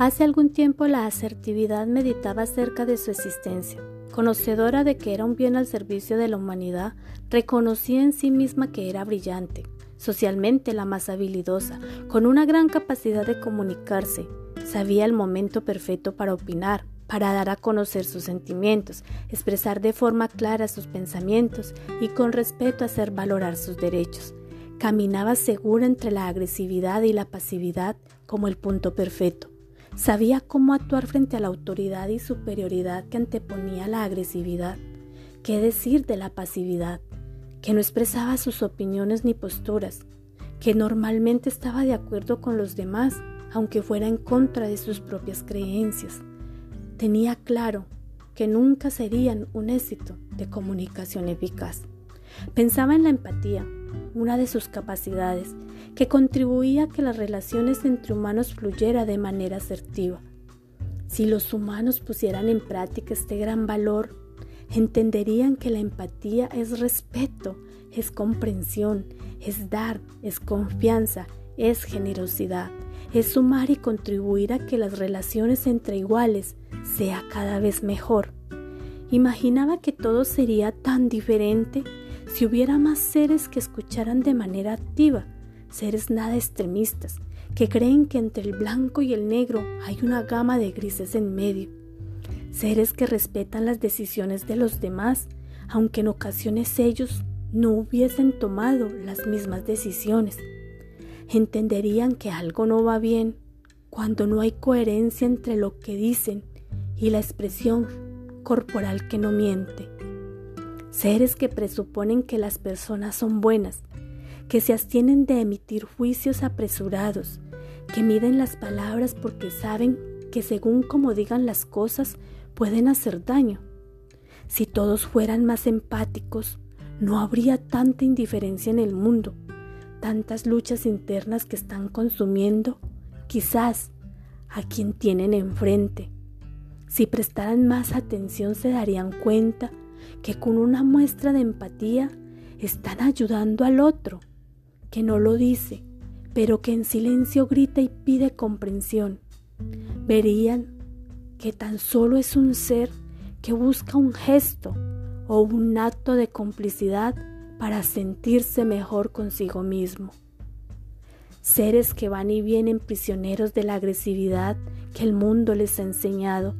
Hace algún tiempo la asertividad meditaba acerca de su existencia. Conocedora de que era un bien al servicio de la humanidad, reconocía en sí misma que era brillante, socialmente la más habilidosa, con una gran capacidad de comunicarse. Sabía el momento perfecto para opinar, para dar a conocer sus sentimientos, expresar de forma clara sus pensamientos y con respeto hacer valorar sus derechos. Caminaba segura entre la agresividad y la pasividad como el punto perfecto. Sabía cómo actuar frente a la autoridad y superioridad que anteponía la agresividad. ¿Qué decir de la pasividad? Que no expresaba sus opiniones ni posturas, que normalmente estaba de acuerdo con los demás, aunque fuera en contra de sus propias creencias. Tenía claro que nunca serían un éxito de comunicación eficaz. Pensaba en la empatía, una de sus capacidades, que contribuía a que las relaciones entre humanos fluyera de manera asertiva. Si los humanos pusieran en práctica este gran valor, entenderían que la empatía es respeto, es comprensión, es dar, es confianza, es generosidad, es sumar y contribuir a que las relaciones entre iguales sea cada vez mejor. Imaginaba que todo sería tan diferente si hubiera más seres que escucharan de manera activa, seres nada extremistas, que creen que entre el blanco y el negro hay una gama de grises en medio, seres que respetan las decisiones de los demás, aunque en ocasiones ellos no hubiesen tomado las mismas decisiones. Entenderían que algo no va bien cuando no hay coherencia entre lo que dicen y la expresión corporal que no miente seres que presuponen que las personas son buenas, que se abstienen de emitir juicios apresurados, que miden las palabras porque saben que según como digan las cosas pueden hacer daño. Si todos fueran más empáticos, no habría tanta indiferencia en el mundo, tantas luchas internas que están consumiendo, quizás, a quien tienen enfrente. Si prestaran más atención se darían cuenta que con una muestra de empatía están ayudando al otro, que no lo dice, pero que en silencio grita y pide comprensión. Verían que tan solo es un ser que busca un gesto o un acto de complicidad para sentirse mejor consigo mismo. Seres que van y vienen prisioneros de la agresividad que el mundo les ha enseñado,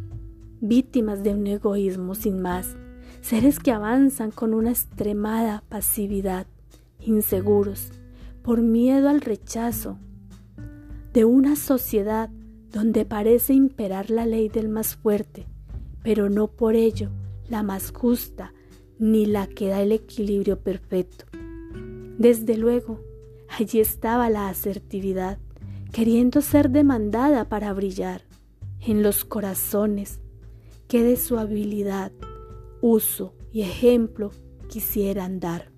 víctimas de un egoísmo sin más, seres que avanzan con una extremada pasividad, inseguros, por miedo al rechazo de una sociedad donde parece imperar la ley del más fuerte, pero no por ello la más justa ni la que da el equilibrio perfecto. Desde luego, allí estaba la asertividad, queriendo ser demandada para brillar en los corazones, que de su habilidad uso y ejemplo quisieran dar.